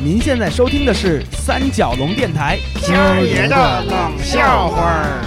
您现在收听的是三角龙电台今儿爷的冷笑话儿。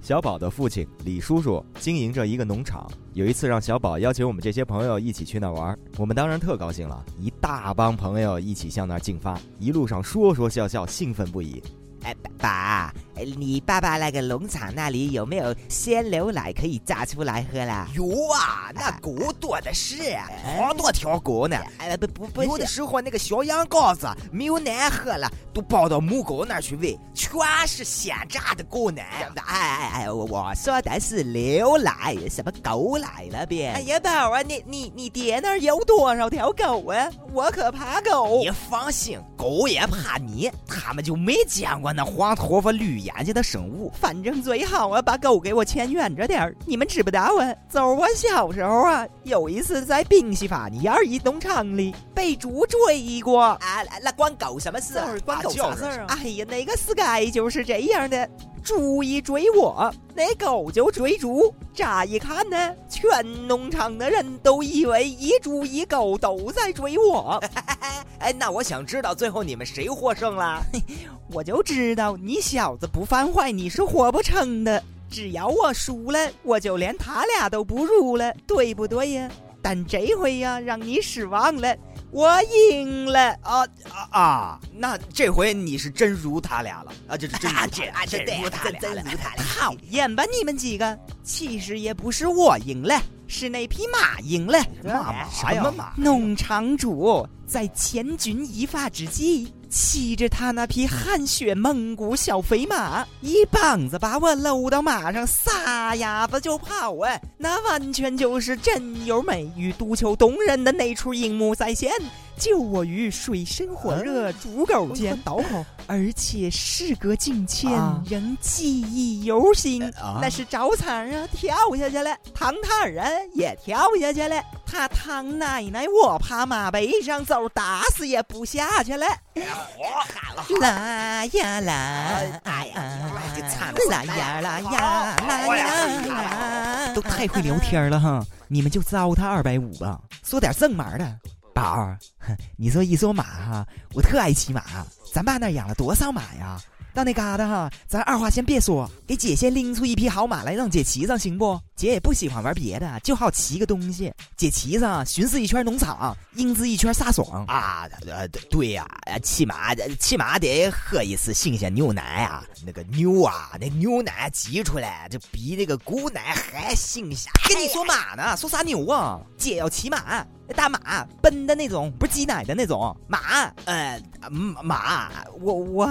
小宝的父亲李叔叔经营着一个农场，有一次让小宝邀请我们这些朋友一起去那玩，我们当然特高兴了，一大帮朋友一起向那儿进发，一路上说说笑笑，兴奋不已。哎，爸，你爸爸那个农场那里有没有鲜牛奶可以榨出来喝啦？有啊，那狗多的是，好多条狗呢。哎，不不不，有的时候那个小羊羔子没有奶喝了，都抱到母狗那儿去喂，全是鲜榨的狗奶。哎哎哎，我说的是牛奶，什么狗奶了别？哎呀，宝啊，你你你爹那儿有多少条狗啊？我可怕狗。你放心，狗也怕你，他们就没见过。那黄头发绿眼睛的生物，反正最好啊，把狗给我牵远着点儿。你们知不道啊？走，我小时候啊，有一次在宾夕法尼亚一农场里被猪追过啊，那关狗什么事？关狗啥事啊？哎呀，那个 sky 就是这样的。猪一追我，那狗就追猪。乍一看呢，全农场的人都以为一猪一狗都在追我。哎，那我想知道最后你们谁获胜了？我就知道你小子不犯坏，你是活不成的。只要我输了，我就连他俩都不如了，对不对呀？但这回呀，让你失望了。我赢了啊啊啊！那这回你是真如他俩了啊？这这这这真如他俩了！讨厌吧你们几个！其实也不是我赢了，是那匹马赢了。马什么马？农场主在千钧一发之际。骑着他那匹汗血蒙古小肥马，一棒子把我搂到马上，撒丫子就跑啊！那完全就是真由美与独求动人的那出荧幕再现。救我于水深火热猪狗间，而且事隔境迁，仍记忆犹新。那是赵仓啊，跳下去了；唐太儿啊，也跳下去了。他唐奶奶，我爬马背上走，打死也不下去了。拉呀拉，哎呀，来呀拉呀拉呀！都太会聊天了哈，你们就糟蹋二百五吧，说点正码的。宝儿，你说一说马哈，我特爱骑马。咱爸那养了多少马呀？到那嘎达哈，咱二话先别说，给姐先拎出一匹好马来，让姐骑上，行不？姐也不喜欢玩别的，就好骑个东西。姐骑上，巡视一圈农场，英姿一圈飒爽啊！呃，对呀，骑马骑马得喝一次新鲜牛奶啊！那个牛啊，那牛奶挤出来就比那个狗奶还新鲜。跟你说马呢，说啥牛啊？姐要骑马。大马奔的那种，不是挤奶的那种马。呃，马，我我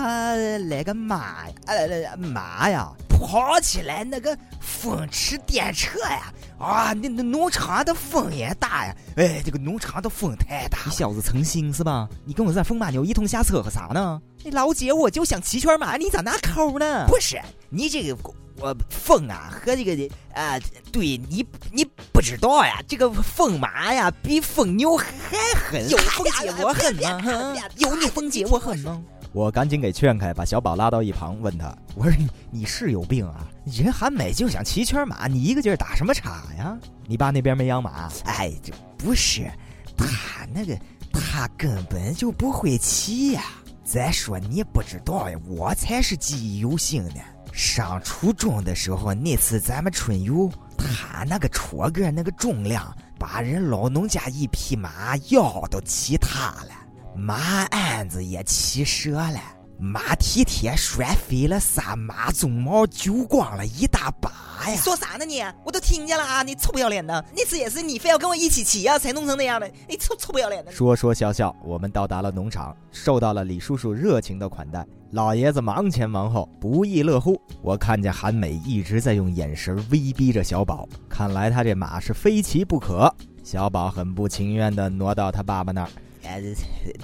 来个马，呃，马呀，跑起来那个风驰电掣呀！啊，那那农场的风也大呀！哎，这个农场的风太大。你小子成心是吧？你跟我这风马牛一通瞎扯和啥呢？老姐，我就想骑圈马，你咋拿抠呢？不是，你这个。我风啊和这个的啊，对你你不知道呀，这个风马呀比风牛还狠，有风姐我狠吗？有你风姐我狠吗？我赶紧给劝开，把小宝拉到一旁，问他：“我说你你是有病啊？人还美就想骑圈马，你一个劲儿打什么岔呀？你爸那边没养马？哎，这不是，他那个他根本就不会骑呀。再说你不知道呀，我才是记忆犹新呢。”上初中的时候，那次咱们春游，他那个戳个那个重量，把人老农家一匹马腰都骑塌了，马鞍子也骑折了，马蹄铁摔飞了，仨马鬃毛揪光了一大把呀！你说啥呢你？我都听见了啊！你臭不要脸的！那次也是你非要跟我一起骑啊，才弄成那样的！你臭臭不要脸的！说说笑笑，我们到达了农场，受到了李叔叔热情的款待。老爷子忙前忙后，不亦乐乎。我看见韩美一直在用眼神威逼着小宝，看来他这马是非骑不可。小宝很不情愿地挪到他爸爸那儿，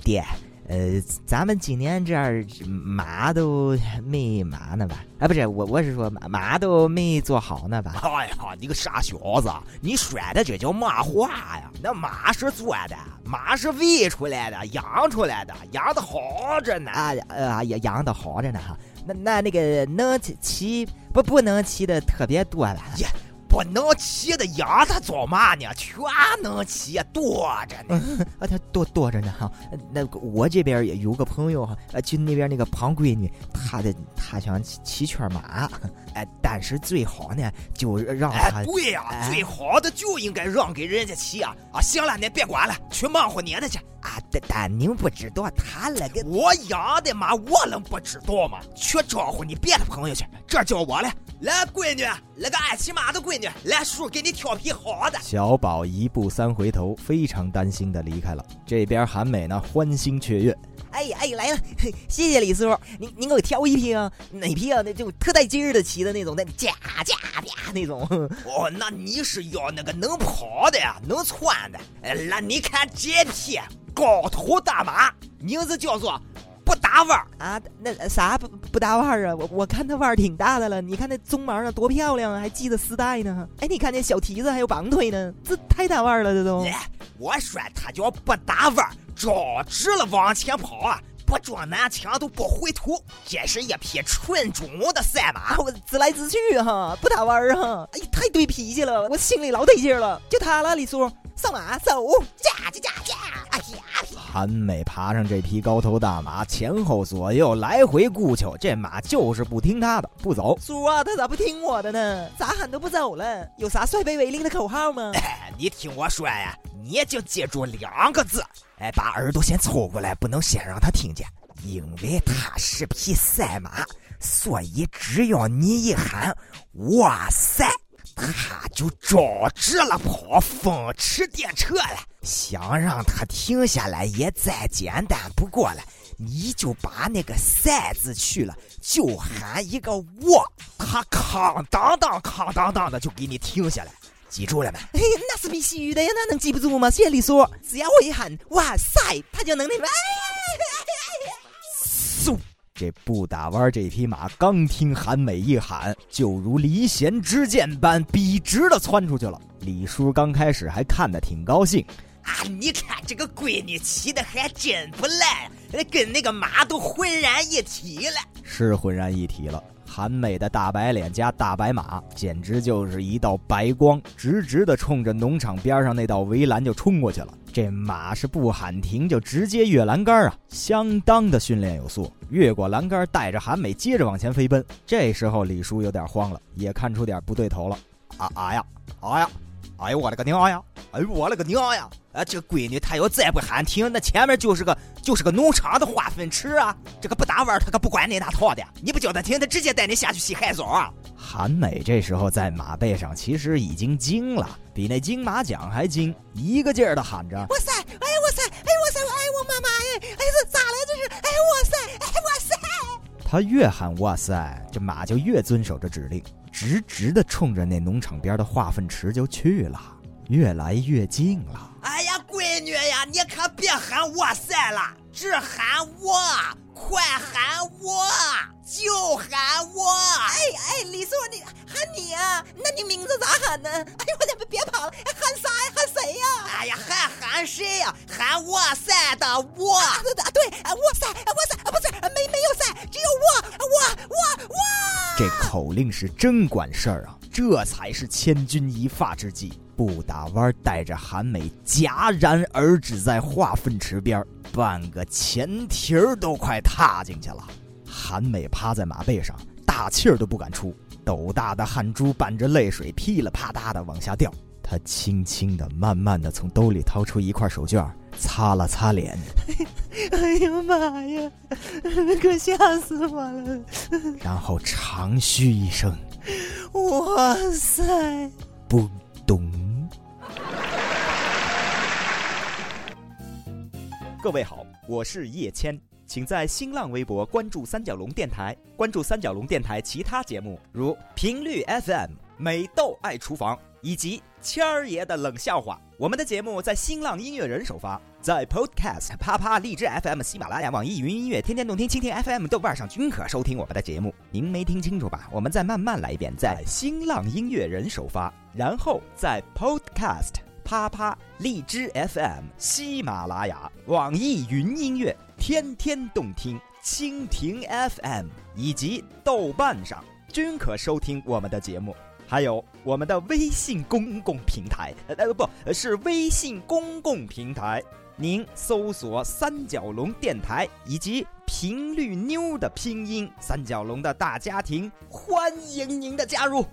爹。呃，咱们今年这儿马都没马呢吧？啊，不是我，我是说马马都没做好呢吧？哎呀，你个傻小子，你说的这叫马话呀？那马是做的，马是喂出来的，养出来的，养的好着呢。啊呃，养养的好着呢哈。那那那个能骑不不能骑的特别多了。呀，不能骑的养它做嘛呢？全能骑，多着呢。啊，他多多着呢哈。那我这边也有个朋友哈，呃，就那边那个胖闺女，她的她想骑骑圈马，哎，但是最好呢，就让她。哎，对呀，最好的就应该让给人家骑啊！啊，行了，你别管了，去忙活你的去。啊，但但您不知道他那个我养的马，我能不知道吗？去招呼你别的朋友去，这叫我来。来，闺女，来个爱骑马的闺女，来，叔给你挑匹好的。小宝一步三回头，非常担心的离开了。这边韩美呢，欢欣雀跃。哎哎，来了，谢谢李师傅，您您给我挑一匹啊？哪匹啊？那就特带劲儿的骑的那种，那驾驾驾那种。哦，那你是要那个能跑的呀，能窜的？哎，那你看这匹高头大马，名字叫做。不打弯啊？那啥不不打弯啊？我我看他弯挺大的了。你看那鬃毛啊，多漂亮啊，还系着丝带呢。哎，你看那小蹄子还有绑腿呢，这太打弯了，这都。我说他叫不打弯，照直了往前跑啊，不撞南墙都不回头。这是一匹纯种的赛马，我直来直去哈，不打弯儿哈。哎，太对脾气了，我心里老得劲了。就他了，李叔。上马走，驾驾驾驾！哎呀，韩美爬上这匹高头大马，前后左右来回顾求，这马就是不听他的，不走。叔啊，他咋不听我的呢？咋喊都不走了？有啥率背为令的口号吗？哎，你听我说呀，你就记住两个字，哎，把耳朵先凑过来，不能先让他听见，因为他是匹赛马，所以只要你一喊“哇塞”。他就着直了跑，风驰电掣了。想让他停下来也再简单不过了，你就把那个“赛”字去了，就喊一个“我”，他哐当当哐当当的就给你停下来。记住了没？哎，那是必须的呀，那能记不住吗？谢李叔，只要我一喊“哇塞”，他就能那个。嗖。这不打弯，这匹马刚听韩美一喊，就如离弦之箭般笔直的窜出去了。李叔刚开始还看得挺高兴啊，你看这个闺女骑的还真不赖，跟那个马都浑然一体了。是浑然一体了。韩美的大白脸加大白马，简直就是一道白光，直直的冲着农场边上那道围栏就冲过去了。这马是不喊停就直接越栏杆啊，相当的训练有素。越过栏杆，带着韩美接着往前飞奔。这时候李叔有点慌了，也看出点不对头了。啊啊呀，啊呀！哎呦我勒个娘呀！哎呦我勒个娘呀！啊，这闺女她要再不喊停，那前面就是个就是个农场的化粪池啊！这个不打弯，她可不管你那套的。你不叫她停，她直接带你下去洗海澡啊！韩美这时候在马背上，其实已经惊了，比那金马奖还惊，一个劲儿的喊着：“哇塞！哎呀哇塞！哎哇塞！哎我妈妈哎！哎这咋了这是？哎哇塞！哎哇塞！”他越喊哇塞，这马就越遵守着指令。直直的冲着那农场边的化粪池就去了，越来越近了。哎呀，闺女呀，你可别喊哇塞了，只喊我，快喊我，就喊我。哎哎，李叔，你喊你啊？那你名字咋喊呢？哎呦，我别别跑了，喊啥呀？喊谁呀？哎呀，还喊谁呀？喊哇塞的我。对对对，哇塞，哇这口令是真管事儿啊！这才是千钧一发之际。不打弯，带着韩美戛然而止在化粪池边，半个前蹄儿都快踏进去了。韩美趴在马背上，大气儿都不敢出，斗大的汗珠伴着泪水噼里啪啦的往下掉。他轻轻的、慢慢的从兜里掏出一块手绢，擦了擦脸。哎呀妈呀，可吓死我了！然后长吁一声：“哇塞！”不咚。各位好，我是叶谦，请在新浪微博关注三角龙电台，关注三角龙电台其他节目，如频率 FM、美豆爱厨房。以及谦儿爷的冷笑话，我们的节目在新浪音乐人首发，在 Podcast、啪啪、荔枝 FM、喜马拉雅、网易云音乐、天天动听、蜻蜓 FM、豆瓣上均可收听我们的节目。您没听清楚吧？我们再慢慢来一遍，在新浪音乐人首发，然后在 Podcast、啪啪、荔枝 FM、喜马拉雅、网易云音乐、天天动听、蜻蜓 FM 以及豆瓣上均可收听我们的节目。还有我们的微信公共平台，呃不是微信公共平台，您搜索“三角龙电台”以及频率妞的拼音“三角龙”的大家庭，欢迎您的加入。